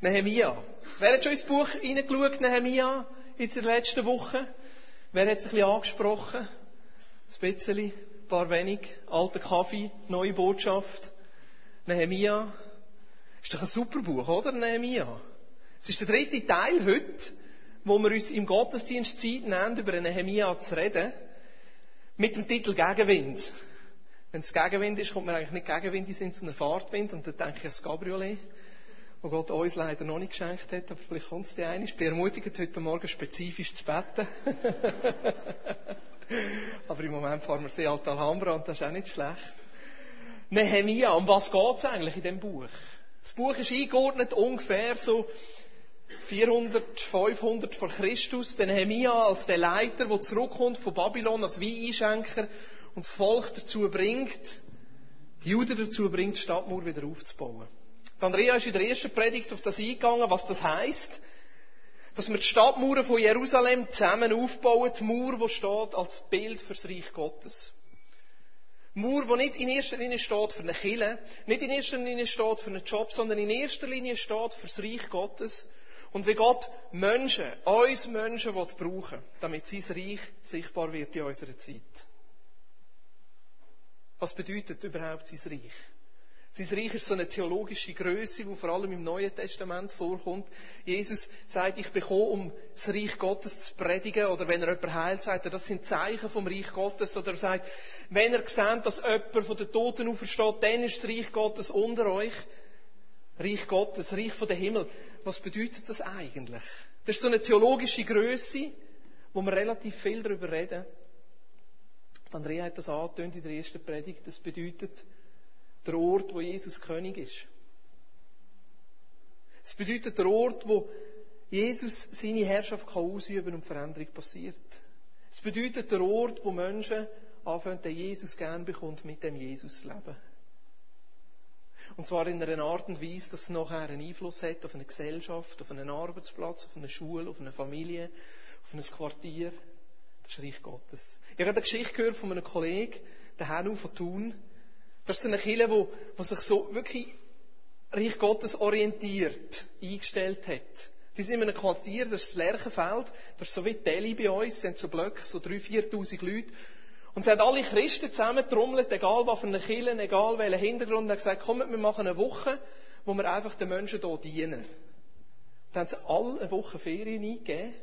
Nehemia. Wer hat schon ins Buch hineingeschaut, Nehemia, in der letzten Woche? Wer hat es ein bisschen angesprochen? Ein bisschen, ein paar wenig. Alter Kaffee, neue Botschaft. Nehemia. Ist doch ein super Buch, oder? Nehemia. Es ist der dritte Teil heute, wo wir uns im Gottesdienst Zeit nehmen, über Nehemia zu reden. Mit dem Titel Gegenwind. Wenn es Gegenwind ist, kommt man eigentlich nicht Gegenwind in Sinn, sondern Fahrtwind. Und dann denke ich an das Gabriolet wo Gott uns leider noch nicht geschenkt hat, aber vielleicht kommt es dir ein. Ich bin ermutigt, heute Morgen spezifisch zu beten. aber im Moment fahren wir sehr Alta Alhambra und das ist auch nicht schlecht. Nehemia, um was geht es eigentlich in dem Buch? Das Buch ist eingeordnet ungefähr so 400, 500 vor Christus. Der Nehemia als der Leiter, der zurückkommt von Babylon als Weineinschenker und das Volk dazu bringt, die Juden dazu bringt, die Stadtmauer wieder aufzubauen. Andrea ist in der ersten Predigt auf das eingegangen, was das heißt, dass wir die Stadtmauern von Jerusalem zusammen aufbauen, die Mauer, die steht als Bild fürs Reich Gottes. Mauer, die nicht in erster Linie steht für eine Kille, nicht in erster Linie steht für einen Job, sondern in erster Linie steht fürs Reich Gottes. Und wie Gott Menschen, uns Menschen will brauchen, damit sein Reich sichtbar wird in unserer Zeit. Was bedeutet überhaupt sein Reich? Sein Reich ist so eine theologische Größe, die vor allem im Neuen Testament vorkommt. Jesus sagt, ich bekomme, um das Reich Gottes zu predigen, oder wenn er jemand heilt, sagt er, das sind Zeichen vom Reich Gottes, oder er sagt, wenn er sieht, dass jemand von den Toten aufersteht, dann ist das Reich Gottes unter euch. Reich Gottes, Reich von der Himmel. Was bedeutet das eigentlich? Das ist so eine theologische Größe, wo wir relativ viel darüber reden. Andrea hat das angetönt in der ersten Predigt. Das bedeutet, der Ort, wo Jesus König ist. Es bedeutet der Ort, wo Jesus seine Herrschaft kann ausüben und Veränderung passiert. Es bedeutet der Ort, wo Menschen anfangen, den Jesus gern bekommt, mit dem Jesus leben. Und zwar in einer Art und Weise, dass es nachher einen Einfluss hat auf eine Gesellschaft, auf einen Arbeitsplatz, auf eine Schule, auf eine Familie, auf ein Quartier. Das ist Reich Gottes. Ich habe eine Geschichte gehört von einem Kollegen, der Herr von Thun, das ist eine Kirche, wo, wo sich so wirklich Reich Gottes orientiert eingestellt hat. Die sind in einem Quartier, das ist das Lerchenfeld, das ist so wie Delhi bei uns, sind so Blöcke, so 3.000, 4.000 Leute. Und sie haben alle Christen zusammentrommelt, egal was für eine Kirche, egal welchen Hintergrund, und haben gesagt, kommt, wir machen eine Woche, wo wir einfach den Menschen hier dienen. Dann haben sie alle eine Woche Ferien eingegeben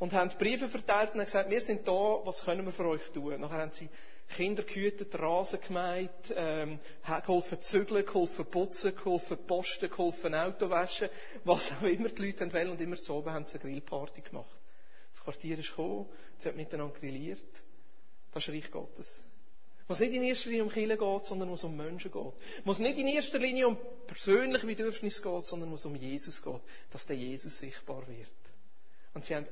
und haben Briefe verteilt und haben gesagt, wir sind da, was können wir für euch tun? Nachher haben sie Kinder gehütet, Rasen gemäht, ähm, geholfen zügeln, geholfen putzen, geholfen posten, geholfen Auto waschen, was auch immer die Leute wollen. Und immer zu oben haben sie eine Grillparty gemacht. Das Quartier ist gekommen, sie haben miteinander grilliert. Das ist Reich Gottes. Wo es nicht in erster Linie um Kinder geht, sondern wo es um Menschen geht. Wo es nicht in erster Linie um persönliche Bedürfnisse geht, sondern wo es um Jesus geht. Dass der Jesus sichtbar wird. Und sie haben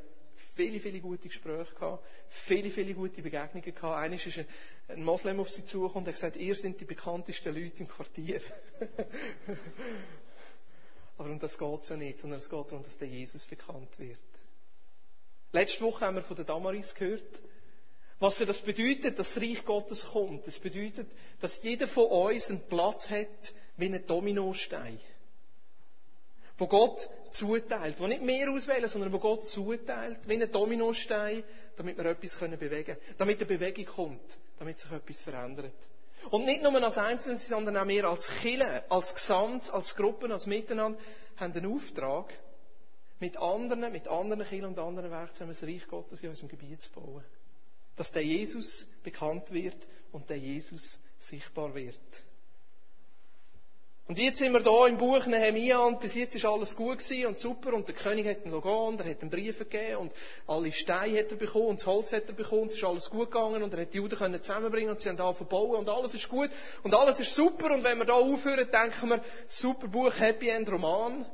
viele, viele gute Gespräche gehabt, viele, viele gute Begegnungen gehabt. Eines ist ein Moslem auf sie zugekommen und hat gesagt, ihr seid die bekanntesten Leute im Quartier. Aber um das geht es ja nicht, sondern es geht darum, dass der Jesus bekannt wird. Letzte Woche haben wir von der Damaris gehört, was das bedeutet, dass das Reich Gottes kommt. Das bedeutet, dass jeder von uns einen Platz hat wie ein Dominostein wo Gott zuteilt, wo nicht mehr auswählen, sondern wo Gott zuteilt, wie ein Dominostein, damit wir etwas bewegen können, damit eine Bewegung kommt, damit sich etwas verändert. Und nicht nur als Einzelne, sondern auch wir als Kille, als Gesamt, als Gruppen, als Miteinander, haben den Auftrag, mit anderen, mit anderen Kirchen und anderen Werkzeugen das Reich Gottes in unserem Gebiet zu bauen. Dass der Jesus bekannt wird und der Jesus sichtbar wird. Und jetzt sind wir da im Buch Nehemia und bis jetzt ist alles gut gewesen und super und der König hat ein Logo und er hat einen Brief gegeben und alle Steine hat er bekommen und das Holz hat er bekommen und es ist alles gut gegangen und er hat die Juden können zusammenbringen und sie haben angefangen bauen und alles ist gut und alles ist super und wenn wir da aufhören, denken wir, super Buch, Happy End Roman.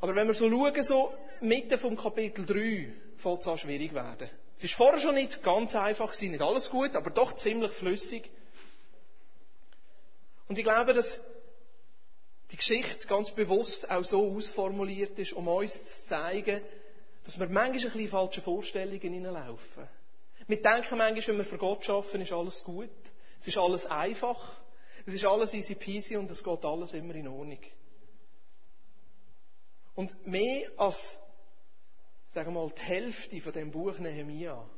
Aber wenn wir so schauen, so Mitte vom Kapitel 3 fängt es an schwierig werden. Es ist vorher schon nicht ganz einfach gewesen, nicht alles gut, aber doch ziemlich flüssig. Und ich glaube, dass die Geschichte ganz bewusst auch so ausformuliert ist, um uns zu zeigen, dass wir manchmal ein bisschen falsche Vorstellungen hineinlaufen. Wir denken manchmal, wenn wir für Gott schaffen, ist alles gut. Es ist alles einfach. Es ist alles easy peasy und es geht alles immer in Ordnung. Und mehr als, sagen wir mal, die Hälfte von dem Buch Nehemia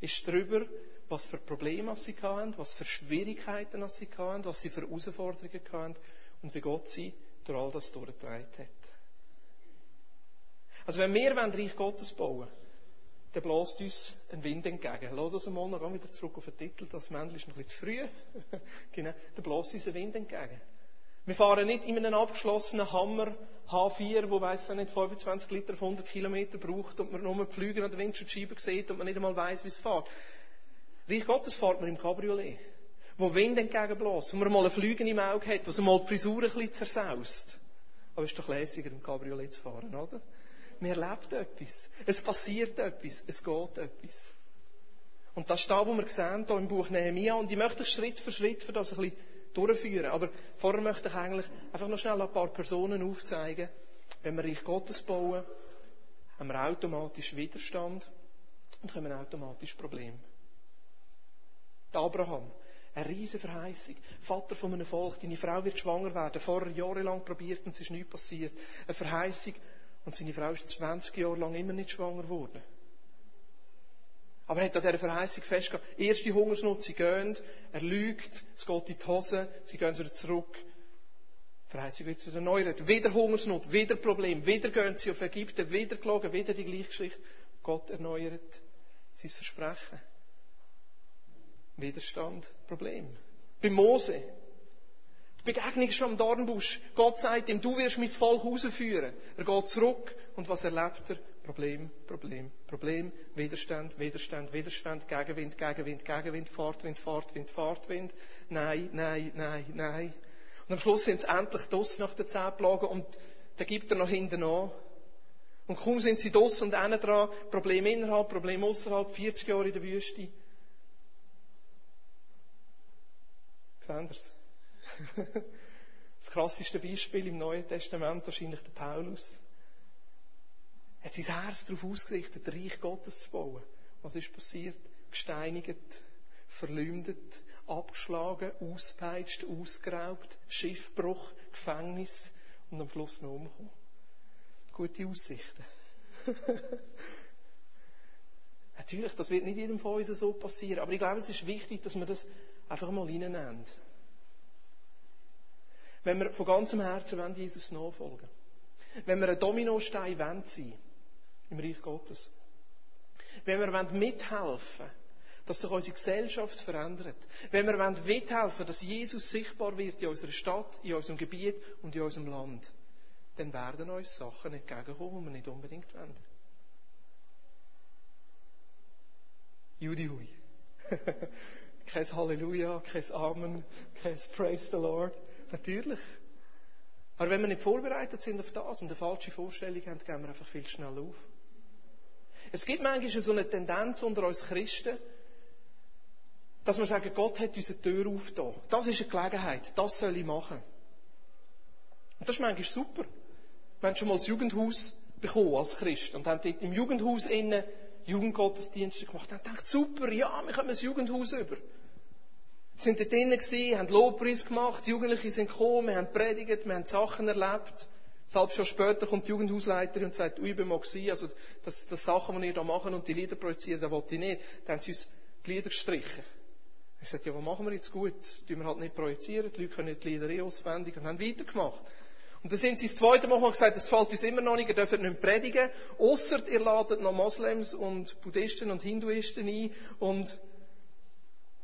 ist darüber, was für Probleme sie hatten, was für Schwierigkeiten sie hatten, was sie für Herausforderungen hatten und wie Gott sie durch all das durchgetragen hat. Also wenn wir Reich Gottes bauen dann bläst uns ein Wind entgegen. Lass uns mal noch wieder zurück auf den Titel, das Männchen ist noch bisschen zu früh. genau, dann bläst uns ein Wind entgegen. Wir fahren nicht in einem abgeschlossenen Hammer H4, wo weiss nicht 25 Liter auf 100 Kilometer braucht und man nur die Flüge an der Windschutzscheibe sieht und man nicht einmal weiss, wie es fährt. Reich Gottes fährt man im Cabriolet, wo Wind entgegenbläst, wo man mal einen Flügen im Auge hat, wo mal die Frisur ein bisschen zersaust. Aber es ist doch lässiger, im Cabriolet zu fahren, oder? Man erlebt etwas. Es passiert etwas. Es geht etwas. Und das ist das, was wir sehen hier im Buch Nehemiah. Und ich möchte Schritt für Schritt für das ein bisschen durchführen. Aber vorher möchte ich eigentlich einfach noch schnell ein paar Personen aufzeigen. Wenn wir Reich Gottes bauen, haben wir automatisch Widerstand und haben automatisch Probleme. Abraham, eine riesige Verheißung. Vater von einem Volk, deine Frau wird schwanger werden. Vorher jahrelang probiert und es ist nichts passiert. Eine Verheißung. Und seine Frau ist 20 Jahre lang immer nicht schwanger geworden. Aber er hat an dieser Verheißung festgehalten. Erste Hungersnot, sie gehen, er lügt, es geht in die Hose, sie gehen wieder zurück. Die Verheißung wird wieder erneuert. Wieder Hungersnot, wieder Problem, wieder gehen sie auf Ägypten, wieder gelogen, wieder die gleiche Geschichte. Gott erneuert sein Versprechen. Widerstand, Problem. Bei Mose. Die Begegnung ist schon am Dornbusch. Gott sagt ihm, du wirst mein Volk rausführen. Er geht zurück und was erlebt er? Problem, Problem, Problem, Widerstand, Widerstand, Widerstand, Gegenwind, Gegenwind, Gegenwind, Fahrtwind, Fahrtwind, Fahrtwind. Nein, nein, nein, nein. Und am Schluss sind sie endlich dos nach den zehn und da gibt er noch hinten an. Und kaum sind sie dos und innen dran, Problem innerhalb, Problem außerhalb, 40 Jahre in der Wüste. Sehen Sie Das krasseste Beispiel im Neuen Testament wahrscheinlich der Paulus. Er hat sein Herz darauf ausgerichtet, Reich Gottes zu bauen. Was ist passiert? Gesteinigt, verleumdet, abgeschlagen, auspeitscht, ausgeraubt, Schiffbruch, Gefängnis und am Schluss noch umgekommen. Gute Aussichten. Natürlich, das wird nicht jedem von uns so passieren, aber ich glaube, es ist wichtig, dass wir das einfach mal reinnehmen wenn wir von ganzem Herzen wollen, Jesus nachfolgen wenn wir ein Dominostein wollen sein im Reich Gottes, wenn wir wollen mithelfen dass sich unsere Gesellschaft verändert, wenn wir wollen mithelfen dass Jesus sichtbar wird in unserer Stadt, in unserem Gebiet und in unserem Land, dann werden uns Sachen entgegenkommen, die wir nicht unbedingt wollen. Judy Hui. kein Halleluja, kein Amen, kein Praise the Lord. Natürlich. Aber wenn wir nicht vorbereitet sind auf das und eine falsche Vorstellung haben, gehen wir einfach viel schnell auf. Es gibt manchmal so eine Tendenz unter uns Christen, dass wir sagen, Gott hat unsere Tür aufgetan. Das ist eine Gelegenheit, das soll ich machen. Und das ist manchmal super. Wir haben schon mal das Jugendhaus bekommen als Christ und haben dort im Jugendhaus innen Jugendgottesdienste gemacht und haben gedacht, super, ja, wir kommen das Jugendhaus über. Sie sind dort drinnen gewesen, haben Lobpreis gemacht, die Jugendlichen sind gekommen, wir haben predigt, wir haben Sachen erlebt. Selbst schon später kommt die Jugendhausleiterin und sagt, ui, ich bin mal gewesen, also, das, das Sachen, die ihr da machen und die Lieder projizieren, das wollte ich nicht. Dann haben sie uns die Lieder gestrichen. Ich sagte, ja, was machen wir jetzt gut? Tun wir halt nicht projizieren, die Leute können die Lieder eh auswendig und haben weitergemacht. Und dann sind sie das zweite Mal gesagt, es gefällt uns immer noch nicht, ihr dürft nicht predigen, außer ihr ladet noch Moslems und Buddhisten und Hinduisten ein und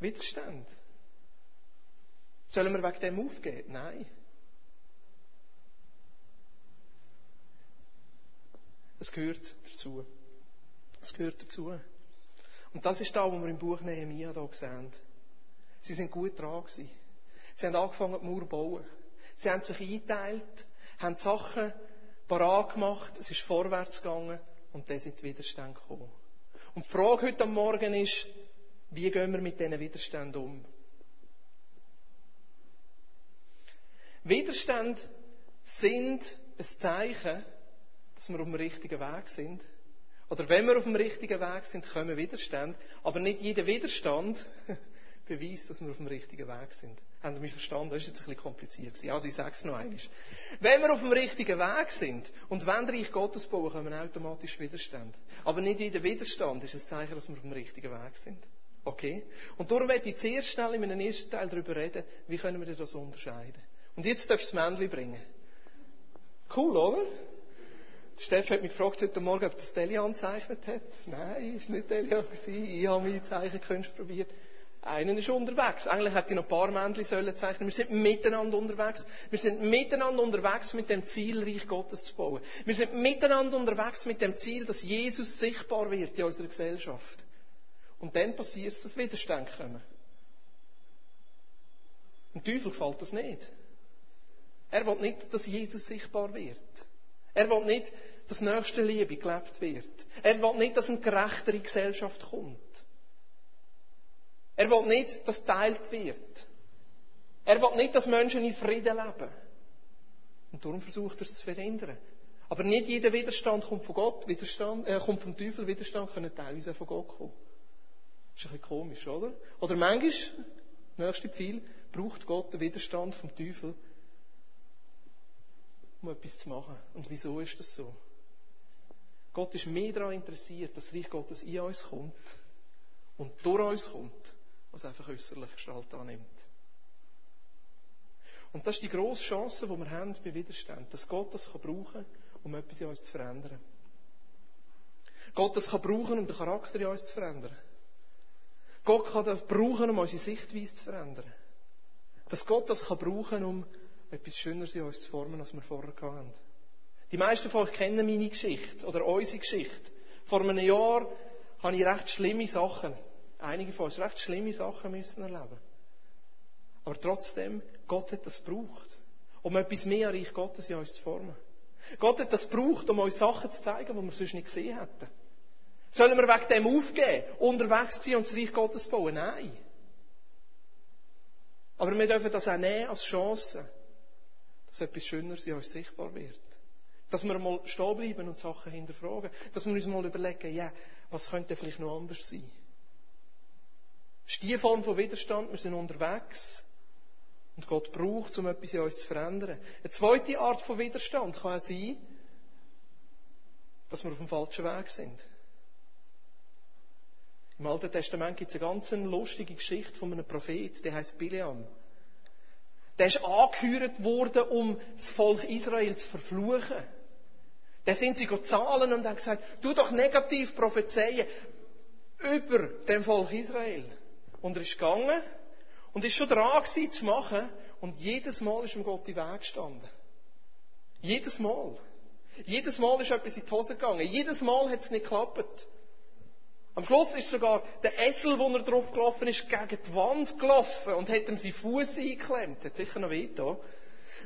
Widerstand. Sollen wir wegen dem aufgeben? Nein. Es gehört dazu. Es gehört dazu. Und das ist da, wo wir im Buch Nehemiah hier sehen. Sie sind gut dran gewesen. Sie haben angefangen, die Mauer zu bauen. Sie haben sich eingeteilt, haben Sachen parat gemacht, es ist vorwärts gegangen und dann sind die Widerstände gekommen. Und die Frage heute am Morgen ist, wie gehen wir mit diesen Widerständen um? Widerstände sind ein Zeichen, dass wir auf dem richtigen Weg sind. Oder wenn wir auf dem richtigen Weg sind, kommen Widerstände. Aber nicht jeder Widerstand Beweis, dass wir auf dem richtigen Weg sind. Haben Sie mich verstanden? Das ist jetzt ein bisschen kompliziert gewesen. Also ich sage es noch einmal. Wenn wir auf dem richtigen Weg sind und wenn Reich Gottes bauen, kommen automatisch Widerstand. Aber nicht jeder Widerstand ist ein Zeichen, dass wir auf dem richtigen Weg sind. Okay? Und darum werde ich zuerst schnell in meinem ersten Teil darüber reden, wie können wir das unterscheiden. Und jetzt darfst du das Männchen bringen. Cool, oder? Steff hat mich gefragt heute Morgen, ob das Delian gezeichnet hat. Nein, ist nicht Delian Ich habe meine Zeichenkünste probiert. Einen ist unterwegs. Eigentlich hätte ich noch ein paar Männchen sollen zeichnen. Wir sind miteinander unterwegs. Wir sind miteinander unterwegs mit dem Ziel, Reich Gottes zu bauen. Wir sind miteinander unterwegs mit dem Ziel, dass Jesus sichtbar wird in unserer Gesellschaft. Und dann passiert es, dass Widerstände kommen. Dem Teufel gefällt das nicht. Er will nicht, dass Jesus sichtbar wird. Er will nicht, dass nächste Liebe gelebt wird. Er will nicht, dass eine gerechtere Gesellschaft kommt. Er will nicht, dass teilt wird. Er will nicht, dass Menschen in Frieden leben. Und darum versucht er es zu verhindern. Aber nicht jeder Widerstand kommt von Gott, Widerstand, äh, kommt vom Teufel, Widerstand können teilweise von Gott kommen. Ist ein bisschen komisch, oder? Oder manchmal, nächste Pfeil, braucht Gott den Widerstand vom Teufel, um etwas zu machen. Und wieso ist das so? Gott ist mehr daran interessiert, dass das Reich Gottes in uns kommt und durch uns kommt, als einfach äußerlich Gestalt annimmt. Und das ist die grosse Chance, die wir haben bei Widerstand, dass Gott das brauchen kann, um etwas in uns zu verändern. Gott das kann brauchen, um den Charakter in uns zu verändern. Gott kann das brauchen, um unsere Sichtweise zu verändern. Dass Gott das kann brauchen, um etwas Schöneres in uns zu formen, als wir vorher hatten. Die meisten von euch kennen meine Geschichte oder unsere Geschichte. Vor einem Jahr habe ich recht schlimme Sachen, einige von uns recht schlimme Sachen müssen erleben. Aber trotzdem, Gott hat das gebraucht, um etwas mehr Reich Gottes in uns zu formen. Gott hat das gebraucht, um uns Sachen zu zeigen, die wir sonst nicht gesehen hätten. Sollen wir wegen dem aufgeben, unterwegs sein und das Reich Gottes bauen? Nein. Aber wir dürfen das auch nehmen als Chance, dass etwas Schöneres in uns sichtbar wird. Dass wir mal stehen bleiben und Sachen hinterfragen. Dass wir uns mal überlegen, ja, was könnte vielleicht noch anders sein? Das ist die Form von Widerstand, wir sind unterwegs. Und Gott braucht, um etwas in uns zu verändern. Eine zweite Art von Widerstand kann auch sein, dass wir auf dem falschen Weg sind. Im Alten Testament gibt es eine ganz lustige Geschichte von einem Prophet, der heißt Bileam. Der ist angehört worden, um das Volk Israel zu verfluchen. Da sind sie zahlen und haben gesagt, du doch negativ prophezeien über dem Volk Israel. Und er ist gegangen und ist schon dran gewesen, zu machen und jedes Mal ist ihm Gott den Weg gestanden. Jedes Mal. Jedes Mal ist etwas in die Hose gegangen. Jedes Mal hat es nicht geklappt. Am Schluss ist sogar der Esel, wo er drauf gelaufen ist, gegen die Wand gelaufen und hat ihm seinen Fuß eingeklemmt. Hat sicher noch weh da.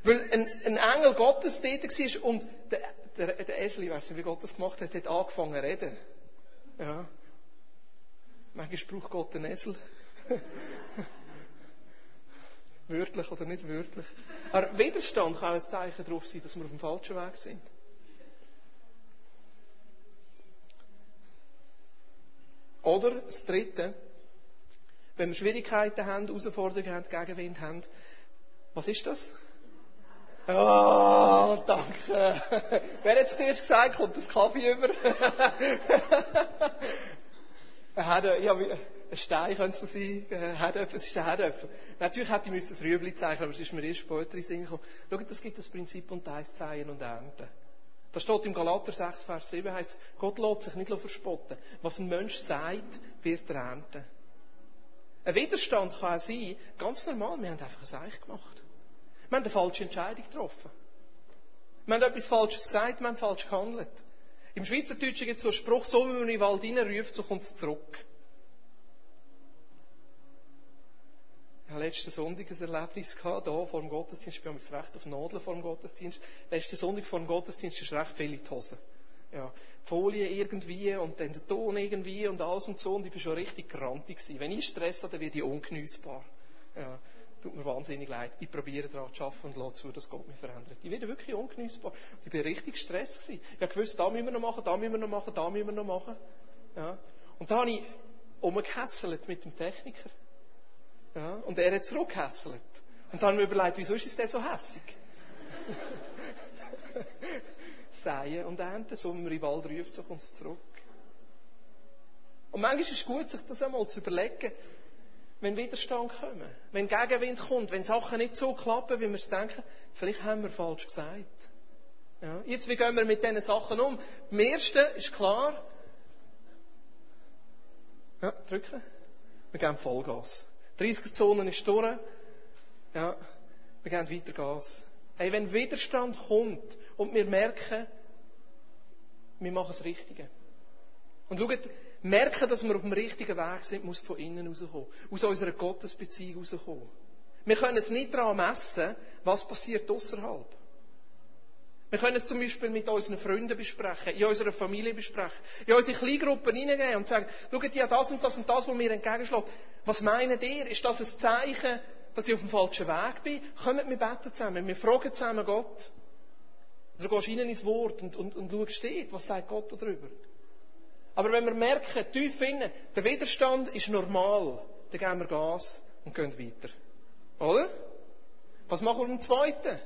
Weil ein, ein, Engel Gottes tätig war und der, der, der Esel, ich weiß nicht, wie Gott das gemacht hat, hat angefangen zu reden. Ja. Manchmal braucht Gott einen Esel. wörtlich oder nicht wörtlich. Aber Widerstand kann auch ein Zeichen darauf sein, dass wir auf dem falschen Weg sind. Oder das Dritte, wenn wir Schwierigkeiten haben, Herausforderungen haben, Gegenwind haben, was ist das? Oh, danke. Wer hat es zuerst gesagt? Kommt das Kaffee über? ja, ein Stein könnte es sein. Es ist ein Herdöpfel. Natürlich hätte ich ein Rüebli zeichnen aber es ist mir erst später in Sinn gekommen. Schaut, es gibt das Prinzip und Eis Zeihen und Ernten. Da steht im Galater 6, Vers 7, heißt Gott lässt sich nicht verspotten. Was ein Mensch sagt, wird er ernten. Ein Widerstand kann auch sein, ganz normal, wir haben einfach ein Seich gemacht. Wir haben eine falsche Entscheidung getroffen. Wir haben etwas Falsches gesagt, wir haben falsch gehandelt. Im Schweizerdeutschen gibt es so einen Spruch, so wie man in den Wald reinruft, so kommt es zurück. Ich hatte letzten Sonntag ein Erlebnis gehabt, hier vor dem Gottesdienst. Ich bin recht auf Nadeln vor dem Gottesdienst. Letzten Sonntag vor dem Gottesdienst ist recht viel in die Hose. Ja, Folie irgendwie und dann der Ton irgendwie und alles und so. Und ich bin schon richtig grantig gewesen. Wenn ich Stress habe, dann werde ich ungenießbar. Ja, tut mir wahnsinnig leid. Ich probiere daran zu arbeiten und lasse zu, dass Gott mich verändert. Ich werde wirklich ungenießbar. Und ich bin richtig gestresst gewesen. Ich habe gewusst, da müssen wir noch machen, da müssen wir noch machen, da müssen wir noch machen. Ja. Und da habe ich umgehässelt mit dem Techniker. Ja, und er hat zurückgehässelt. Und dann haben wir überlegt, wieso ist der so hässig? Säen und ernten, so wenn man den Wald ruft, so kommt es zurück. Und manchmal ist es gut, sich das einmal zu überlegen, wenn Widerstand kommt, wenn Gegenwind kommt, wenn Sachen nicht so klappen, wie wir es denken, vielleicht haben wir falsch gesagt. Ja. Jetzt, wie gehen wir mit diesen Sachen um? Beim ersten ist klar, ja, drücken. Wir geben Vollgas. 30 Zonen ist durch. Ja, wir geben weiter Gas. Hey, wenn Widerstand kommt und wir merken, wir machen das Richtige. Und schaut, merken, dass wir auf dem richtigen Weg sind, muss von innen rauskommen. Aus unserer Gottesbeziehung rauskommen. Wir können es nicht daran messen, was passiert außerhalb. Wir können es zum Beispiel mit unseren Freunden besprechen, in unserer Familie besprechen, in unsere Kleingruppen hineingehen und sagen, schaut, ja, das und das und das, was mir entgegenschlägt. Was meinen ihr? Ist das ein Zeichen, dass ich auf dem falschen Weg bin? Kommt wir beten zusammen, wir fragen zusammen Gott. Oder gehst rein ins Wort und, und, und schaust steht, was sagt Gott darüber? Aber wenn wir merken, tief innen, der Widerstand ist normal, dann geben wir Gas und gehen weiter. Oder? Was machen wir im Zweiten?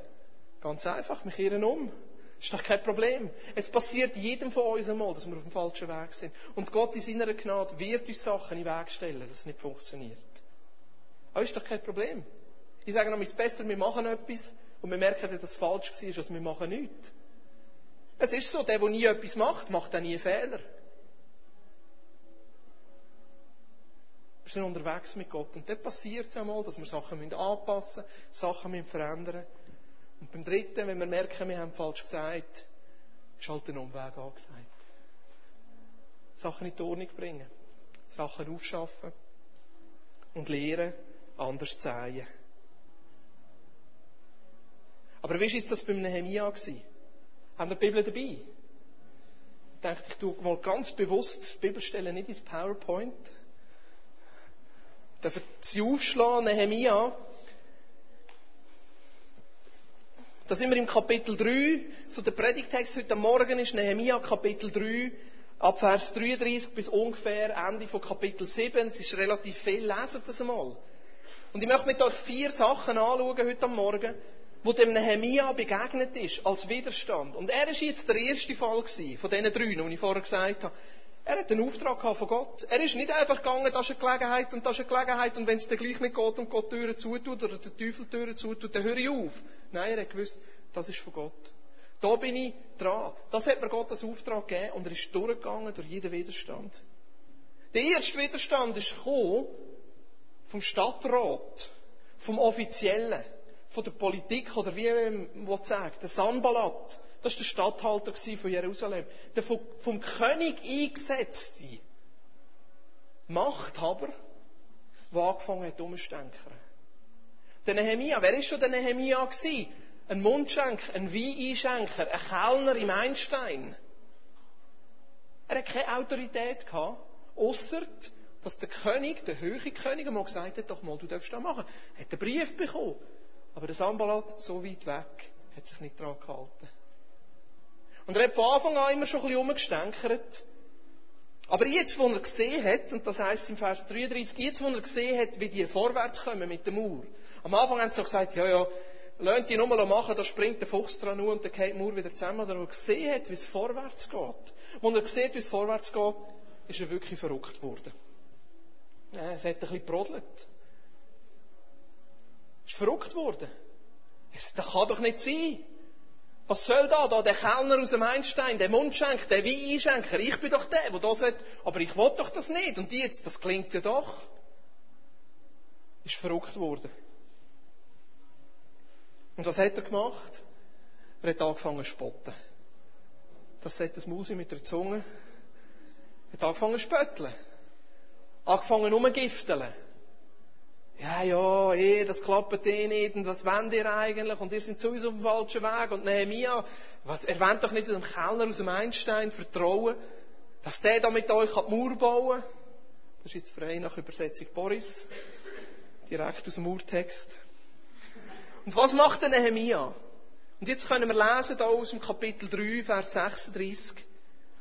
Ganz einfach, wir kehren um. Ist doch kein Problem. Es passiert jedem von uns einmal, dass wir auf dem falschen Weg sind. Und Gott in seiner Gnade wird uns Sachen in den Weg stellen, dass es nicht funktioniert. Aber ist doch kein Problem. Ich sage noch, es ist besser, wir machen etwas und wir merken, dass es falsch war, als wir machen nichts. Es ist so, der, der nie etwas macht, macht auch nie Fehler. Wir sind unterwegs mit Gott. Und dann passiert es einmal, dass wir Sachen anpassen müssen, Sachen verändern müssen. Und beim dritten, wenn wir merken, wir haben falsch gesagt, ist halt ein Umweg angesagt. Sachen in die Ordnung bringen. Sachen aufschaffen. Und lehren, anders zu sehen. Aber wie war das beim Nehemia? Haben wir die Bibel dabei? Ich dachte, ich tue mal ganz bewusst die Bibelstelle nicht ins PowerPoint. Dürfen Sie aufschlagen, Nehemia Da sind wir im Kapitel 3. So der Predigtext heute Morgen ist Nehemia Kapitel 3, ab Vers 33 bis ungefähr Ende von Kapitel 7. Es ist relativ viel, lesen das einmal. Und ich möchte mit euch vier Sachen anschauen heute Morgen, wo dem Nehemia begegnet ist, als Widerstand. Und er ist jetzt der erste Fall gewesen, von diesen drei, die ich vorher gesagt habe. Er hat einen Auftrag von Gott. Er ist nicht einfach gegangen, das ist eine Gelegenheit und das ist eine Gelegenheit und wenn es dann gleich nicht geht und Gott Türen zutut oder der Teufel Türen zutut, dann höre ich auf. Nein, er hat gewusst, das ist von Gott. Da bin ich dran. Das hat mir Gott als Auftrag gegeben und er ist durchgegangen durch jeden Widerstand. Der erste Widerstand ist gekommen vom Stadtrat, vom Offiziellen, von der Politik oder wie man sagt, der Sanballat. Das war der Statthalter von Jerusalem. Der vom, König eingesetzte Machthaber, der angefangen hat umzudenken. Der Nehemia, wer ist schon der Nehemia gewesen? Ein Mundschenker, ein Weineinschenker, ein Kellner im Einstein. Er hat keine Autorität gehabt, außer dass der König, der höhere König, einmal gesagt hat, doch mal, du darfst das machen. Er hat einen Brief bekommen. Aber der Sambalat, so weit weg, hat sich nicht daran gehalten. Und er hat von Anfang an immer schon ein bisschen umgestänkert. Aber jetzt, wo er gesehen hat, und das heisst im Vers 33, jetzt, wo er gesehen hat, wie die vorwärts kommen mit der Mauer. Am Anfang haben sie so gesagt, ja, ja, lasst die nur mal machen, da springt der Fuchs dran und dann geht die Mauer wieder zusammen. Oder er gesehen hat, wie es vorwärts geht. Wo er sieht, wie es vorwärts geht, ist er wirklich verrückt worden. Ja, es hat ein bisschen brodelt. Er ist verrückt worden. Das kann doch nicht sein. Was soll da, da der Kellner aus dem Einstein, der Mundschenk, der Weinschenker, ich bin doch der, der das hat, aber ich will doch das nicht. Und die jetzt, das klingt ja doch. Ist verrückt worden. Und was hat er gemacht? Er hat angefangen zu spotten. Das sagt das Musi mit der Zunge. Er hat angefangen zu spötteln. Angefangen umgifteln ja, ja, eh, das klappt eh nicht, und was wollt ihr eigentlich, und ihr seid sowieso auf dem falschen Weg, und Nehemiah, was, er wollt doch nicht dem Kellner aus dem Einstein vertrauen, dass der da mit euch die Mauer bauen kann. Das ist jetzt frei nach Übersetzung Boris, direkt aus dem Urtext. Und was macht der Nehemiah? Und jetzt können wir lesen, da aus dem Kapitel 3, Vers 36,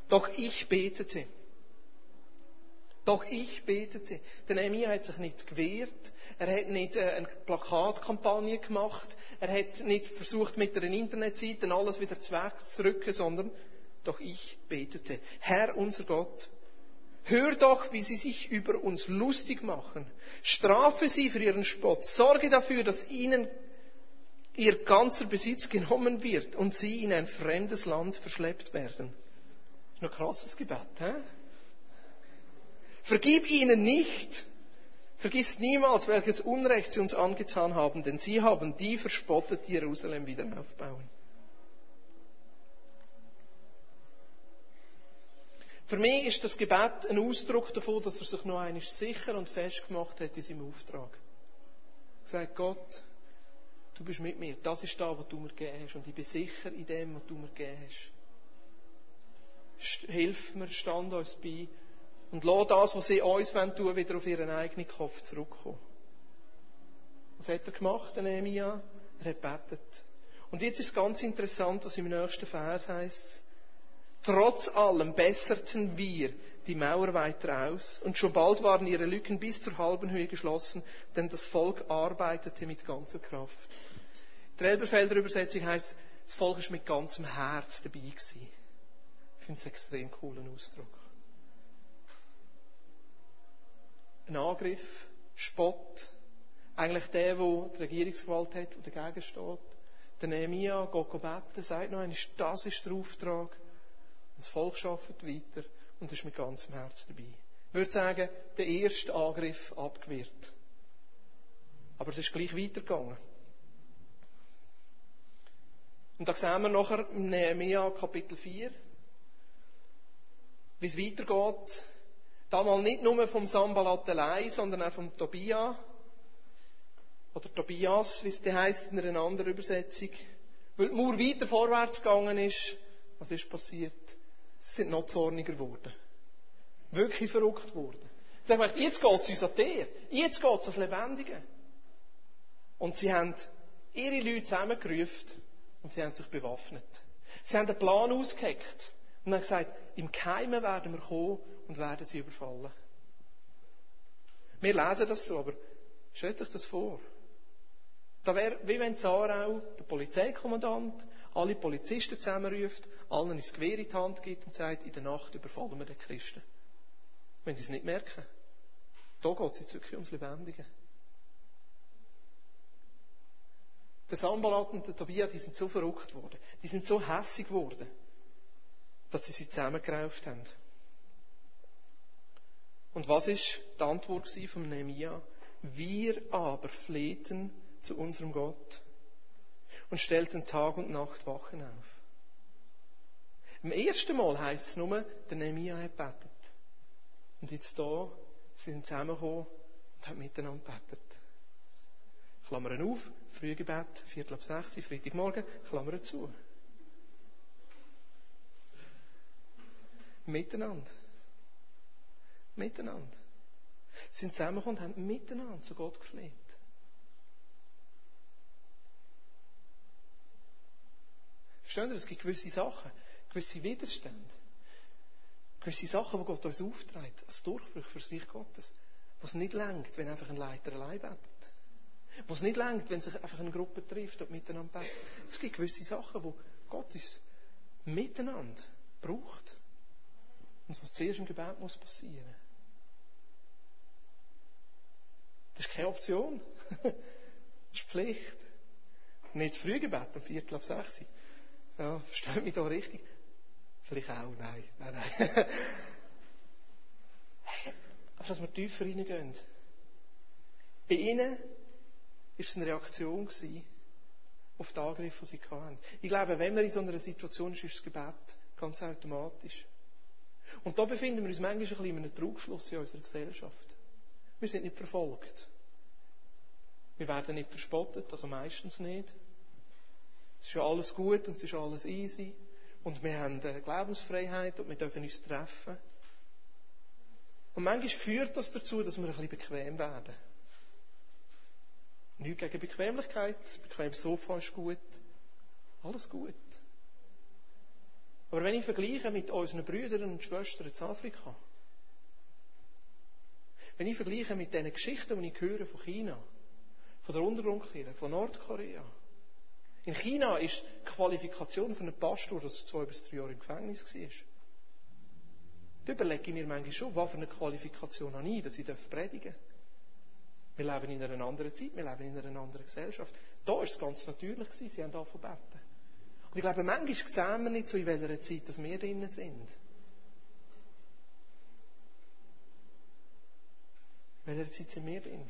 doch ich betete. Doch ich betete. Der Nehemiah hat sich nicht gewehrt. Er hat nicht äh, eine Plakatkampagne gemacht. Er hat nicht versucht, mit einer Internetseite alles wieder wegzurücken, sondern doch ich betete. Herr unser Gott, hör doch, wie sie sich über uns lustig machen. Strafe sie für ihren Spott. Sorge dafür, dass ihnen ihr ganzer Besitz genommen wird und sie in ein fremdes Land verschleppt werden. Das ist ein krasses Gebet, hä? Vergib ihnen nicht. Vergiss niemals, welches Unrecht sie uns angetan haben, denn sie haben die verspottet, die Jerusalem wieder aufbauen. Für mich ist das Gebet ein Ausdruck davon, dass er sich noch einmal sicher und fest gemacht hat in seinem Auftrag. Er sagt, Gott, du bist mit mir. Das ist da, was du mir gegeben hast. Und ich bin sicher in dem, was du mir gegeben hast. Hilf mir, stand uns bei und lass das, was sie uns tun wollen, wieder auf ihren eigenen Kopf zurückkommen. Was hat er gemacht, der Nehemiah? Er hat betet. Und jetzt ist ganz interessant, was im nächsten Vers heißt. Trotz allem besserten wir die Mauer weiter aus und schon bald waren ihre Lücken bis zur halben Höhe geschlossen, denn das Volk arbeitete mit ganzer Kraft. Die Elberfelder Übersetzung heißt, das Volk ist mit ganzem Herz dabei gewesen. Ich finde es einen extrem coolen Ausdruck. Ein Angriff, Spott. Eigentlich der, der die Regierungsgewalt hat, der dagegen steht. Der Nehemiah geht beten, sagt noch einmal, das ist der Auftrag. Und das Volk arbeitet weiter und ist mit ganzem Herzen dabei. Ich würde sagen, der erste Angriff abgewehrt. Aber es ist gleich weitergegangen. Und da sehen wir nachher im Nehemiah Kapitel 4, wie es weitergeht Damals nicht nur vom Sambalat allein, sondern auch vom Tobia. Oder Tobias, wie es heisst in einer anderen Übersetzung. Weil die Mauer weiter vorwärts gegangen ist, was ist passiert? Sie sind noch zorniger geworden. Wirklich verrückt geworden. Sie haben gesagt, jetzt geht es uns an dir. Jetzt geht es ans Lebendige. Und sie haben ihre Leute zusammengerufen und sie haben sich bewaffnet. Sie haben einen Plan ausgeheckt und haben gesagt, im Keimen werden wir kommen und werden sie überfallen. Wir lesen das so, aber stellt euch das vor. Da wäre, wie wenn Zarau der Polizeikommandant alle Polizisten zusammenruft, allen ins Gewehr in die Hand gibt und sagt, in der Nacht überfallen wir den Christen. Wenn sie es nicht merken. Da geht es jetzt wirklich ums Lebendige. Der Sambalat und der Tobia, die sind so verrückt worden. Die sind so hässig geworden, dass sie sie zusammengerauft haben. Und was ist die Antwort von Nehemia? Wir aber flehten zu unserem Gott und stellten Tag und Nacht Wachen auf. Im ersten Mal heißt es nur, der Nehemia hat betet. Und jetzt da, sie sind zusammengekommen und haben miteinander betet. Klammern auf, Frühgebet, Viertel ab sechs, Freitagmorgen, Klammern zu. Miteinander. Miteinander. Sie sind zusammengekommen und haben miteinander zu Gott gefleht. Verstehen Sie, es gibt gewisse Sachen, gewisse Widerstände, gewisse Sachen, die Gott uns aufträgt, als Durchbruch für das Reich Gottes, was nicht lenkt, wenn einfach ein Leiter allein betet. Was nicht lenkt, wenn sich einfach eine Gruppe trifft und miteinander betet. Es gibt gewisse Sachen, wo Gott uns miteinander braucht. Und was zuerst im Gebet muss passieren. Das ist keine Option. das ist Pflicht. Nicht zu früh gebet, um Viertel ab sechs. Ja, versteht mich da richtig? Vielleicht auch, nein. Nein, nein. Aber dass wir tiefer reingehen. Bei ihnen war es eine Reaktion auf die Angriffe, die sie hatten. Ich glaube, wenn man in so einer Situation ist, ist das Gebet ganz automatisch. Und da befinden wir uns manchmal ein bisschen in einem Trugschluss in unserer Gesellschaft. Wir sind nicht verfolgt. Wir werden nicht verspottet, also meistens nicht. Es ist ja alles gut und es ist alles easy. Und wir haben Glaubensfreiheit und wir dürfen uns treffen. Und manchmal führt das dazu, dass wir ein bisschen bequem werden. Nicht gegen Bequemlichkeit. Bequemes Sofa ist gut. Alles gut. Aber wenn ich vergleiche mit unseren Brüdern und Schwestern in Afrika, Wenn ich vergleiche mit den Geschichten, die ich höre von China, von der Untergrundkirche, von Nordkorea. In China ist die Qualifikation von einem Pastor, dass er zwei bis drei Jahre im Gefängnis war. Da überlege ich mir manchmal schon, was für eine Qualifikation habe ich, dass ich predigen darf. Wir leben in einer anderen Zeit, wir leben in einer anderen Gesellschaft. Da war es ganz natürlich, sie haben angefangen beten. Und ich glaube, manchmal sehen wir nicht so, in welcher Zeit dass wir drinnen sind. In welcher Zeit sind wir drin?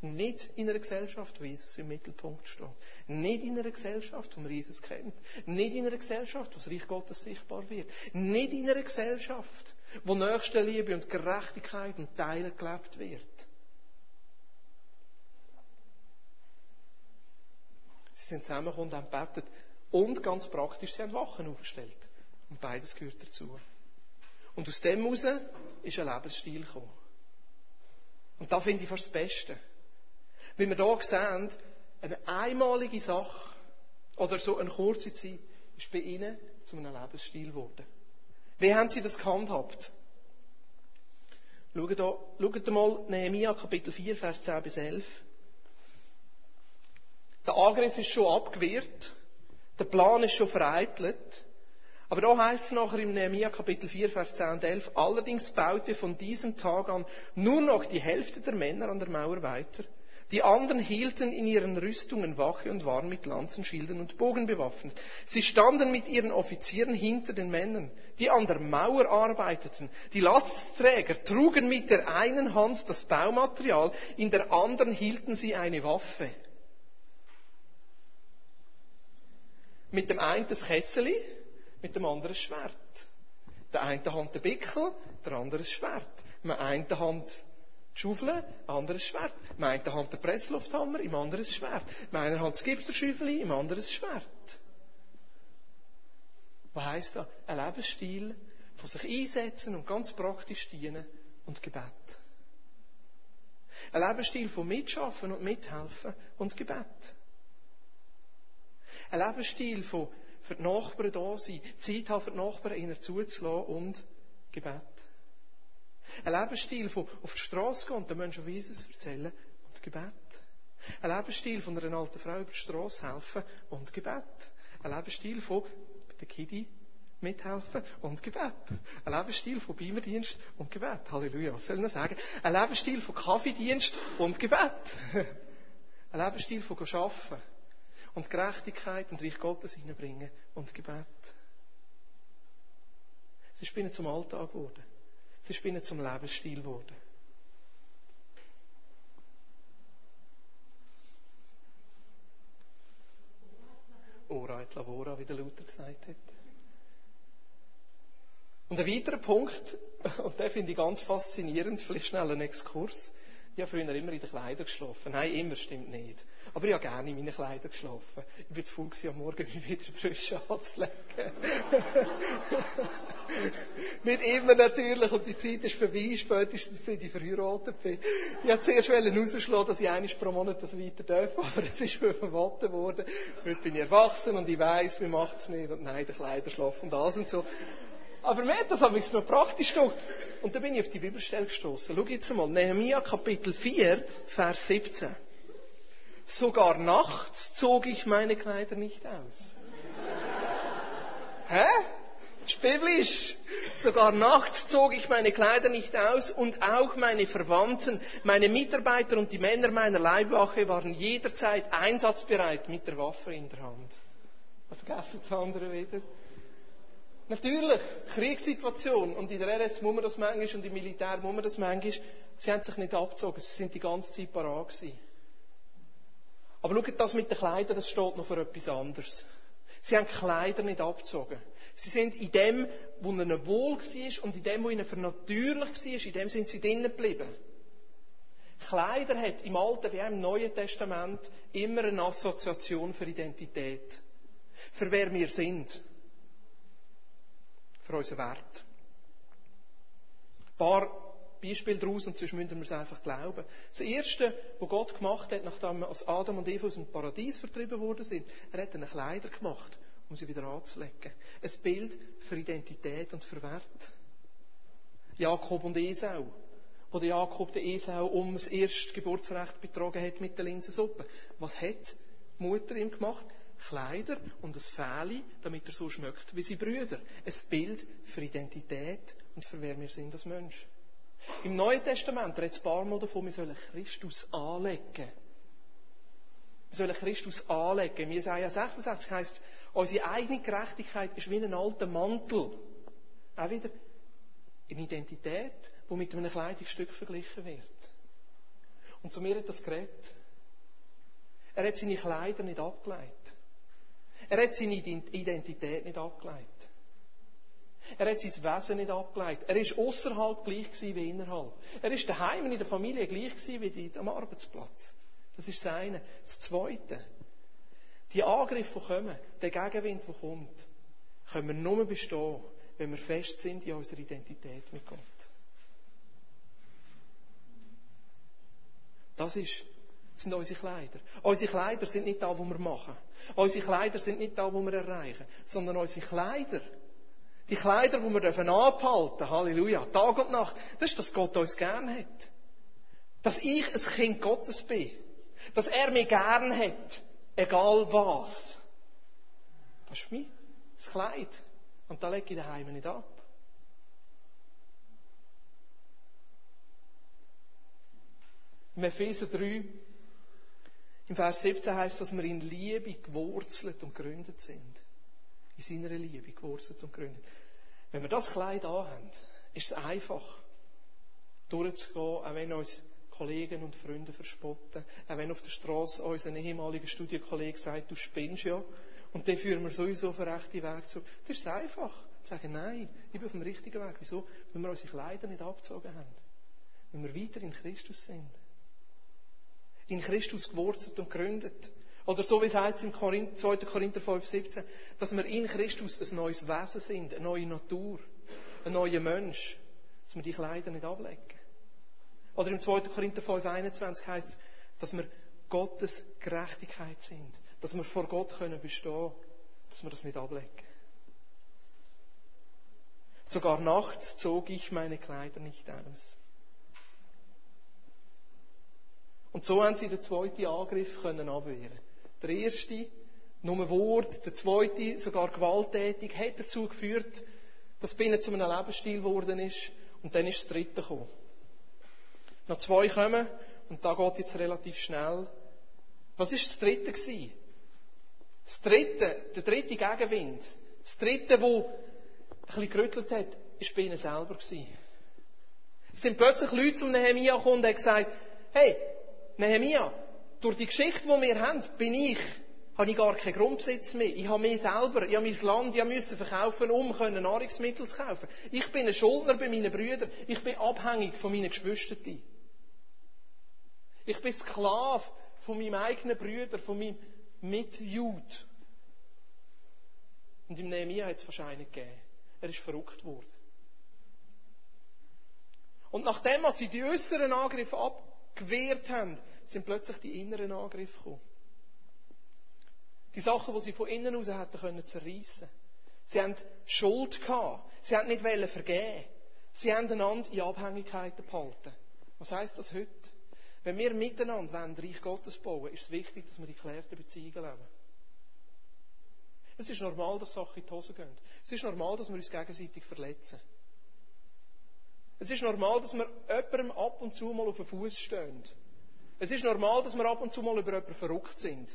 Nicht in einer Gesellschaft, wo Jesus im Mittelpunkt steht. Nicht in einer Gesellschaft, wo man Jesus kennt. Nicht in einer Gesellschaft, wo das Reich Gottes sichtbar wird. Nicht in einer Gesellschaft, wo Nächstenliebe und Gerechtigkeit und Teilen gelebt wird. Sie sind zusammengekommen und haben. Und ganz praktisch, sie haben Wachen aufgestellt. Und beides gehört dazu. Und aus dem heraus ist ein Lebensstil gekommen. Und da finde ich fast das Beste. Wie wir hier sehen, eine einmalige Sache oder so eine kurze Zeit ist bei ihnen zu einem Lebensstil geworden. Wie haben sie das gehandhabt? Schaut, da, schaut mal Nehemiah Kapitel 4, Vers 10 bis 11. Der Angriff ist schon abgewehrt. Der Plan ist schon vereitelt. Aber da heißt es nachher im Nehemiah Kapitel 4, Vers 10 und 11, allerdings baute von diesem Tag an nur noch die Hälfte der Männer an der Mauer weiter. Die anderen hielten in ihren Rüstungen Wache und waren mit Lanzen, Schilden und Bogen bewaffnet. Sie standen mit ihren Offizieren hinter den Männern, die an der Mauer arbeiteten. Die Lastträger trugen mit der einen Hand das Baumaterial, in der anderen hielten sie eine Waffe. Mit dem einen das Kesseli, mit dem anderen Schwert. Der eine Hand der Bickel, der andere das Schwert. Mit der einen Hand die Schaufel, andere das Schwert. Mit einer Hand der Presslufthammer, im anderen Schwert. Mit einer Hand das Gipsterschäufeli, im anderen Schwert. Was heisst das? Ein Lebensstil von sich einsetzen und ganz praktisch dienen und Gebet. Ein Lebensstil von Mitschaffen und Mithelfen und Gebet. Ein Lebensstil von für die Nachbarn da sein, Zeit haben für die Nachbarn, ihnen zuzulassen und Gebet. Ein Lebensstil von auf die Straße gehen und den Menschen von Jesus erzählen und Gebet. Ein Lebensstil von einer alten Frau über die Straße helfen und Gebet. Ein Lebensstil von der Kiddy mithelfen und Gebet. Ein Lebensstil von Beimerdienst und Gebet. Halleluja, was soll ich noch sagen? Ein Lebensstil von Kaffeedienst und Gebet. Ein Lebensstil von Arbeiten und Gerechtigkeit und Reich Gottes hineinbringen und Gebet. Es ist bei ihnen zum Alltag geworden. Es ist bei ihnen zum Lebensstil geworden. Ora et labora, wie der Luther gesagt hat. Und ein weiterer Punkt, und den finde ich ganz faszinierend, vielleicht schnell ein Exkurs. Ich habe früher immer in den Kleidern geschlafen. Nein, immer stimmt nicht. Aber ich habe gerne in meinen Kleidern geschlafen. Ich bin zu faul am Morgen mich wieder frisch anzulegen. nicht immer natürlich, und die Zeit ist vorbei, spätestens seit ich verheiratet bin. Ich wollte zuerst rausschlagen, dass ich eines pro Monat das weiter darf, aber es ist mir verboten worden. Heute bin ich erwachsen und ich weiss, mir macht es nicht, und nein, der Kleiderschlaf und das und so. Aber hat das habe ich noch praktisch gemacht. Und da bin ich auf die Bibelstelle gestoßen. Schau jetzt mal, Nehemiah Kapitel 4, Vers 17. Sogar nachts zog ich meine Kleider nicht aus. Hä? Biblisch. Sogar nachts zog ich meine Kleider nicht aus und auch meine Verwandten, meine Mitarbeiter und die Männer meiner Leibwache waren jederzeit einsatzbereit mit der Waffe in der Hand. Vergessen das andere wieder. Natürlich, Kriegssituation, und in der RS muss man das manchmal, und im Militär muss man das manchmal, sie haben sich nicht abgezogen, sie sind die ganze Zeit parat gewesen. Aber schaut, das mit den Kleidern, das steht noch für etwas anderes. Sie haben die Kleider nicht abgezogen. Sie sind in dem, wo ihnen wohl war und in dem, wo ihnen vernatürlich war, in dem sind sie drinnen geblieben. Kleider hat im Alten wie auch im Neuen Testament immer eine Assoziation für Identität. Für wer wir sind für unseren Wert. Ein paar Beispiele daraus und sonst müssen wir es einfach glauben. Das Erste, was Gott gemacht hat, nachdem Adam und Eva aus dem Paradies vertrieben worden sind, er hat ihnen Kleider gemacht, um sie wieder anzulegen. Ein Bild für Identität und für Wert. Jakob und Esau. wo der Jakob den Esau um das erste Geburtsrecht betrogen hat mit der Linsensuppe. Was hat die Mutter ihm gemacht? Kleider und ein Fähli, damit er so schmeckt wie seine Brüder. Ein Bild für Identität und für wer wir sind als Mensch. Im Neuen Testament redet es ein paar Mal davon, wir sollen Christus anlegen. Wir sollen Christus anlegen. Im Jesaja 66 heißt unsere eigene Gerechtigkeit ist wie ein alter Mantel. Auch wieder eine Identität, die mit einem Kleidungsstück verglichen wird. Und zu mir hat das geredet. Er hat seine Kleider nicht abgelegt. Er hat seine Identität nicht abgelegt. Er hat sein Wesen nicht abgelegt. Er ist außerhalb gleich wie innerhalb. Er ist daheim in der Familie gleich wie am Arbeitsplatz. Das ist das eine. Das zweite. Die Angriffe, die kommen, der Gegenwind, der kommt, können wir nur bestehen, wenn wir fest sind in unserer Identität mit Gott. Das ist, sind unsere Kleider. Unsere Kleider sind nicht da, wo wir machen. Unsere Kleider sind nicht da, wo wir erreichen. Sondern unsere Kleider, die Kleider, die wir dürfen abhalten, Halleluja, Tag und Nacht, das ist, dass Gott uns gern hat. Dass ich ein Kind Gottes bin. Dass er mich gern hat. Egal was. Das ist mein das Kleid. Und da lege ich daheim nicht ab. Im Epheser 3, im Vers 17 heißt, dass wir in Liebe gewurzelt und gegründet sind. In seiner Liebe gewurzelt und gegründet. Wenn wir das Kleid anhaben, ist es einfach, durchzugehen, auch wenn uns Kollegen und Freunde verspotten, auch wenn auf der Straße unser ehemaliger Studienkollege sagt, du spinnst ja, und dann führen wir sowieso auf den rechten Weg zu. Das ist einfach. Zu sagen, nein, ich bin auf dem richtigen Weg. Wieso? Weil wir unsere Kleider nicht abgezogen haben. Weil wir weiter in Christus sind. In Christus gewurzelt und gegründet. Oder so wie es heißt im 2. Korinther 5, 17, dass wir in Christus ein neues Wesen sind, eine neue Natur, ein neuer Mensch. Dass wir die Kleider nicht ablegen. Oder im 2. Korinther 5, 21 heißt es, dass wir Gottes Gerechtigkeit sind dass wir vor Gott können bestehen dass wir das nicht ablegen. Sogar nachts zog ich meine Kleider nicht aus. Und so haben sie den zweiten Angriff können abwehren. Der erste, nur Wort, der zweite, sogar gewalttätig, hat dazu geführt, dass Binnen zu einem Lebensstil geworden ist. Und dann ist das dritte gekommen. Noch zwei kommen, und da geht jetzt relativ schnell. Was ist das dritte gewesen? Das dritte, der dritte Gegenwind, das dritte, wo ein bisschen gerüttelt hat, war bei selber. Es sind plötzlich Leute zum Nehemia gekommen und haben gesagt, hey, Nehemia, durch die Geschichte, die wir haben, bin ich, habe ich gar keinen Grundbesitz mehr. Ich habe mich selber, ich habe mein Land, ich musste verkaufen, um Nahrungsmittel zu kaufen. Ich bin ein Schuldner bei meinen Brüdern. Ich bin abhängig von meinen Geschwistern. Ich bin Sklave von meinem eigenen Brüder, von meinem mit Jud. Und im Nehemiah hat es wahrscheinlich gegeben. Er ist verrückt worden. Und nachdem, als sie die äußeren Angriffe abgewehrt haben, sind plötzlich die inneren Angriffe gekommen. Die Sachen, die sie von innen aus hätten können zerreißen. Sie haben Schuld gehabt. Sie haben nicht vergeben. Sie haben einander in Abhängigkeiten behalten. Was heisst das heute? Wenn wir miteinander wollen, Reich Gottes bauen, ist es wichtig, dass wir in geklärten Beziehungen leben. Es ist normal, dass Sachen in die Hose gehen. Es ist normal, dass wir uns gegenseitig verletzen. Es ist normal, dass wir jemandem ab und zu mal auf den Fuß stehen. Es ist normal, dass wir ab und zu mal über jemanden verrückt sind.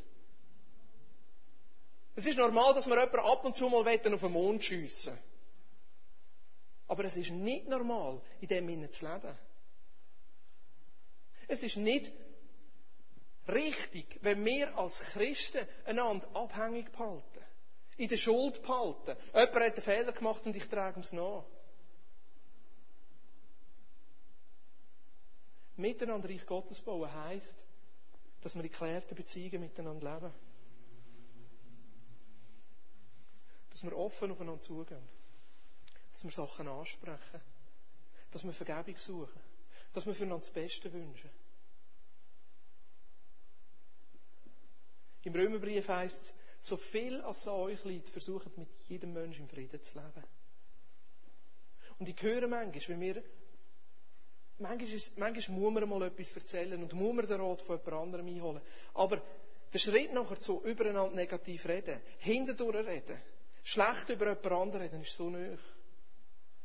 Es ist normal, dass wir jemanden ab und zu mal auf den Mond schiessen. Aber es ist nicht normal, in dem Sinne zu leben. Es ist nicht richtig, wenn wir als Christen einander abhängig behalten. In der Schuld behalten. Jemand hat einen Fehler gemacht und ich trage es nach. Miteinander Reich Gottes bauen heisst, dass wir in geklärten Beziehungen miteinander leben. Dass wir offen aufeinander zugehen. Dass wir Sachen ansprechen. Dass wir Vergebung suchen dass wir füreinander das Beste wünschen. Im Römerbrief heißt es, so viel als an euch liegt, versucht mit jedem Menschen im Frieden zu leben. Und ich höre manchmal, wenn wir manchmal, manchmal muss man mal etwas erzählen und muss man den Rat von jemand anderem einholen. Aber der Schritt nachher zu übereinander negativ reden, hinterdurch reden, schlecht über jemand anderen reden, ist so nöch.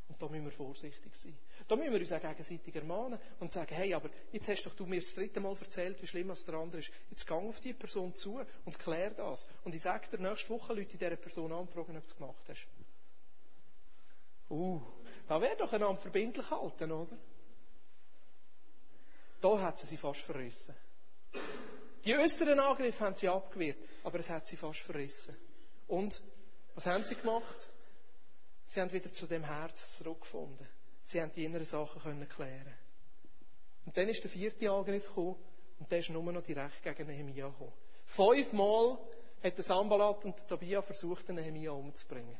Und da müssen wir vorsichtig sein. Da müssen wir uns auch gegenseitig ermahnen und sagen, hey, aber jetzt hast doch du mir das dritte Mal erzählt, wie schlimm es der andere ist. Jetzt gang auf die Person zu und klär das. Und ich sage dir, nächste Woche Leute dieser Person anfragen, ob du es gemacht hast. Uh, da wäre doch einander verbindlich halten, oder? Da hat sie sie fast verrissen. Die äußeren Angriffe haben sie abgewehrt, aber es hat sie fast verrissen. Und was haben sie gemacht? Sie haben wieder zu dem Herz zurückgefunden. Sie haben die inneren Sachen können klären. Und dann ist der vierte Angriff gekommen und der ist nur noch direkt gegen Nehemia gekommen. Fünfmal hat der Sambalat und der Tabia versucht, den Nehemia umzubringen.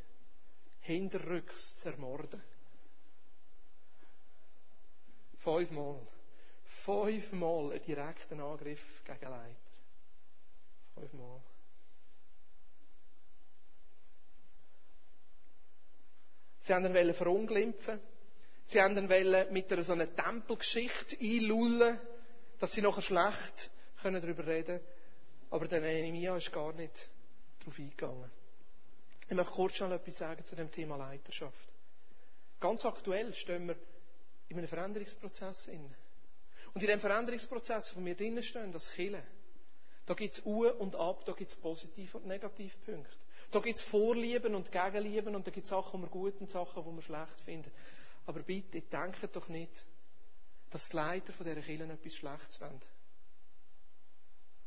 Hinterrücks zu ermorden. Fünfmal. Fünfmal einen direkten Angriff gegen Leiter. Fünfmal. Sie haben ihn verunglimpfen. Sie haben ihn mit einer so einer Tempelgeschichte einlullen, dass sie nachher schlecht darüber reden können. Aber der Nehemiah ist gar nicht darauf eingegangen. Ich möchte kurz schon etwas sagen zu dem Thema Leiterschaft. Ganz aktuell stehen wir in einem Veränderungsprozess inne. Und in dem Veränderungsprozess, wo wir drinnen stehen, das Killen, da gibt es U und Ab, da gibt es Positiv- und Negativpunkte. Da gibt es Vorlieben und Gegenlieben und da gibt es Sachen, die wir gut und Sachen, die wir schlecht finden. Aber bitte, denkt doch nicht, dass die Leiter von dieser Kirche etwas Schlechtes wollen.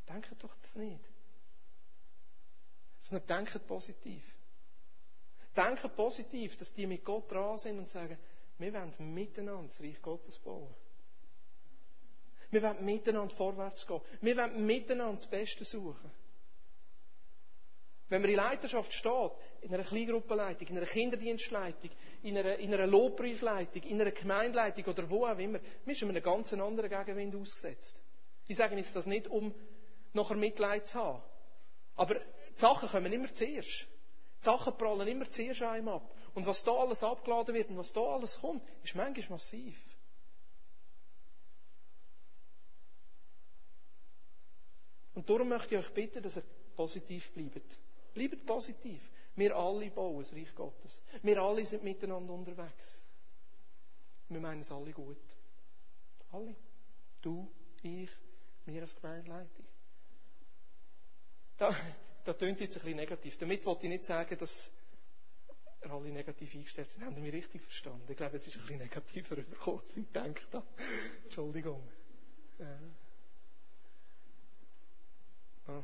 Denkt doch das nicht. Sondern denkt positiv. Denkt positiv, dass die mit Gott dran sind und sagen, wir wollen miteinander das Reich Gottes bauen. Wir wollen miteinander vorwärts gehen. Wir wollen miteinander das Beste suchen. Wenn man in Leiterschaft steht, in einer Kleingruppenleitung, in einer Kinderdienstleitung, in einer, in einer Lobpreisleitung, in einer Gemeindeleitung oder wo auch immer, wir sind einem ganz anderen Gegenwind ausgesetzt. Ich sage jetzt das nicht, um nachher Mitleid zu haben. Aber die Sachen kommen immer zuerst. Die Sachen prallen immer zuerst einem ab. Und was da alles abgeladen wird und was da alles kommt, ist manchmal massiv. Und darum möchte ich euch bitten, dass ihr positiv bleibt. Bleibt positiv. Wir alle bauen das Reich Gottes. Wir alle sind miteinander unterwegs. Wir meinen es alle gut. Alle. Du, ich, wir als Gemeindeleitung. Da, da tönt jetzt ein bisschen negativ. Damit wollte ich nicht sagen, dass alle negativ eingestellt sind. Haben Sie mich richtig verstanden? Ich glaube, es ist ein bisschen negativer überkommen, als ich gedacht habe. Entschuldigung. Ja. Oh.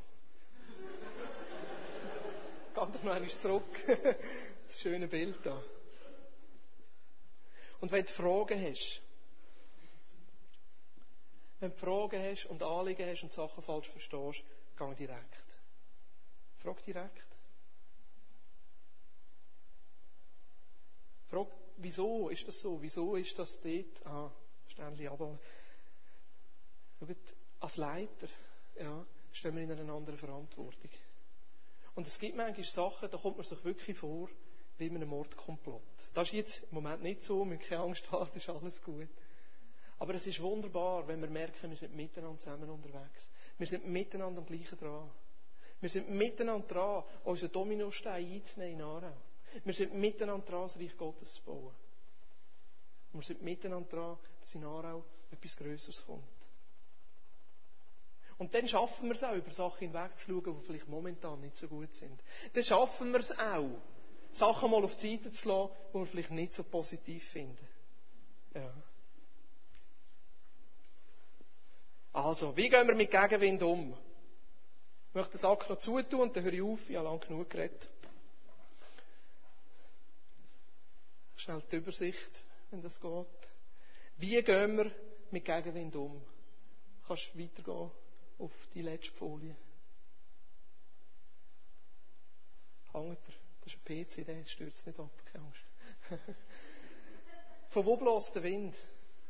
Geh doch noch einmal zurück. Das schöne Bild da. Und wenn du Fragen hast, wenn du Fragen hast und Anliegen hast und Sachen falsch verstehst, geh direkt. Frag direkt. Frag, wieso ist das so? Wieso ist das dort? Ah, Ständchen aber. Schaut, als Leiter, ja, stehen wir in einer anderen Verantwortung. Und es gibt manchmal Sachen, da kommt man sich wirklich vor, wie in einem Mordkomplott. Das ist jetzt im Moment nicht so, wir keine Angst haben, es ist alles gut. Aber es ist wunderbar, wenn wir merken, wir sind miteinander zusammen unterwegs. Wir sind miteinander am gleichen dran. Wir sind miteinander dran, unseren Dominostein einzunehmen in Aarau. Wir sind miteinander dran, das Reich Gottes zu bauen. Und wir sind miteinander dran, dass in Aarau etwas Größeres kommt. Und dann schaffen wir es auch, über Sachen hinwegzuschauen, die vielleicht momentan nicht so gut sind. Dann schaffen wir es auch, Sachen mal auf die Seite zu lassen, die wir vielleicht nicht so positiv finden. Ja. Also, wie gehen wir mit Gegenwind um? Ich möchte den Sack noch zutun und dann höre ich auf. Ich habe lange genug geredet. Schnell die Übersicht, wenn das geht. Wie gehen wir mit Gegenwind um? Kannst du weitergehen? Auf die letzte Folie. Hängt er? Das ist ein PC, der stürzt nicht ab, keine Angst. Von wo bläst der Wind?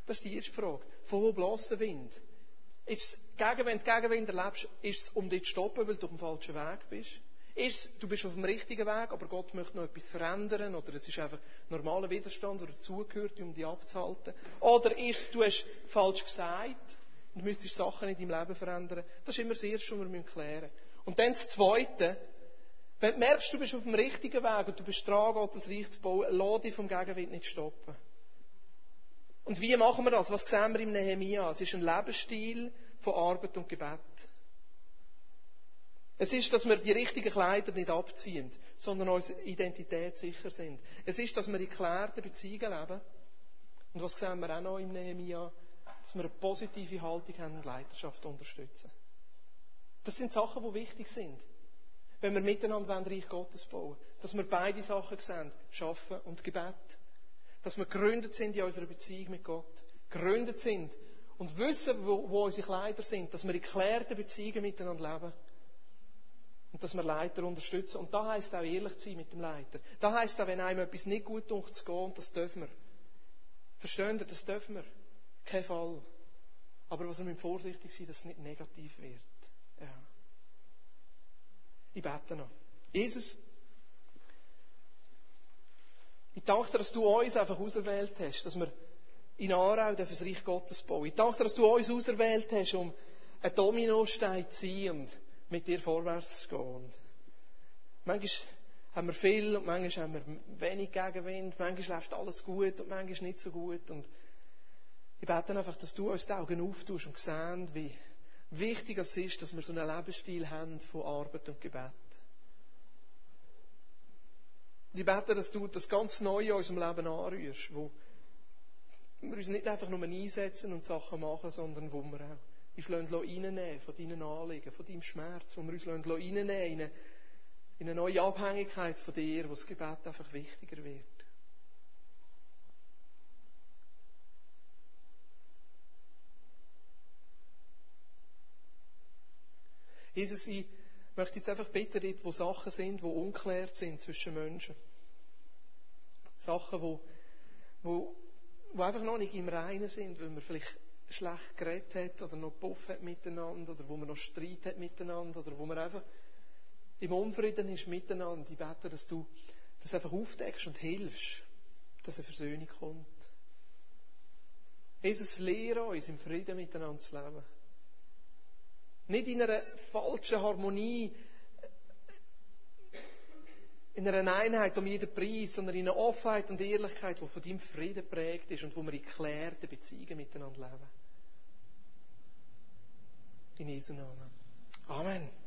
Das ist die erste Frage. Von wo bläst der Wind? Ist Gegenwind, Gegenwind erlebst, ist es, um dich zu stoppen, weil du auf dem falschen Weg bist? Ist, du bist auf dem richtigen Weg, aber Gott möchte noch etwas verändern, oder es ist einfach normaler Widerstand, der dazugehört, um dich abzuhalten. Oder ist, du hast falsch gesagt und müsstest Sachen in deinem Leben verändern. Das ist immer das Erste, was wir klären müssen. Und dann das Zweite, wenn du merkst, du bist auf dem richtigen Weg und du bist dran, Gott das Reich zu bauen, lass dich vom Gegenwind nicht stoppen. Und wie machen wir das? Was sehen wir im Nehemia? Es ist ein Lebensstil von Arbeit und Gebet. Es ist, dass wir die richtigen Kleider nicht abziehen, sondern unsere Identität sicher sind. Es ist, dass wir in geklärten Beziehungen leben. Und was sehen wir auch noch im Nehemia? Dass wir eine positive Haltung haben und Leiterschaft unterstützen. Das sind Sachen, die wichtig sind. Wenn wir miteinander Reich Gottes bauen Dass wir beide Sachen sehen. Schaffen und Gebet. Dass wir gegründet sind in unserer Beziehung mit Gott. Gegründet sind und wissen, wo, wo unsere Kleider sind. Dass wir in geklärten Beziehungen miteinander leben. Und dass wir Leiter unterstützen. Und da heisst auch ehrlich zu sein mit dem Leiter. Da heisst auch, wenn einem etwas nicht gut tut, zu gehen, und das dürfen wir. Verstehen ihr, das dürfen wir. Kein Fall. Aber was wir müssen vorsichtig sein, dass es nicht negativ wird. Ja. Ich bete noch. Jesus, ich danke dir, dass du uns einfach auserwählt hast, dass wir in Aarau das Reich Gottes bauen. Ich danke dir, dass du uns auserwählt hast, um ein Dominostein zu sein und mit dir vorwärts zu gehen. Und manchmal haben wir viel und manchmal haben wir wenig Gegenwind, manchmal läuft alles gut und manchmal nicht so gut. Und ich bete einfach, dass du uns die Augen auftust und sehen, wie wichtig es ist, dass wir so einen Lebensstil haben von Arbeit und Gebet. Ich bete, dass du das ganz Neue in unserem Leben anrührst, wo wir uns nicht einfach nur einsetzen und Sachen machen, sondern wo wir auch uns reinnehmen von deinen Anliegen, von deinem Schmerz, wo wir uns reinnehmen in eine, in eine neue Abhängigkeit von dir, wo das Gebet einfach wichtiger wird. Jesus, ich möchte jetzt einfach bitten, dort, wo Sachen sind, die unklärt sind zwischen Menschen. Sachen, wo, wo, wo einfach noch nicht im Reinen sind, weil man vielleicht schlecht geredet hat oder noch Puff hat miteinander oder wo man noch Streit hat miteinander oder wo man einfach im Unfrieden ist miteinander. Ich bete, dass du das einfach aufdeckst und hilfst, dass eine Versöhnung kommt. Jesus, lehre uns, im Frieden miteinander zu leben. Nicht in einer falschen Harmonie, in einer Einheit um jeden Preis, sondern in einer Offenheit und Ehrlichkeit, die von deinem Frieden prägt ist und wo wir in geklärten Beziehungen miteinander leben. In Jesu Namen. Amen.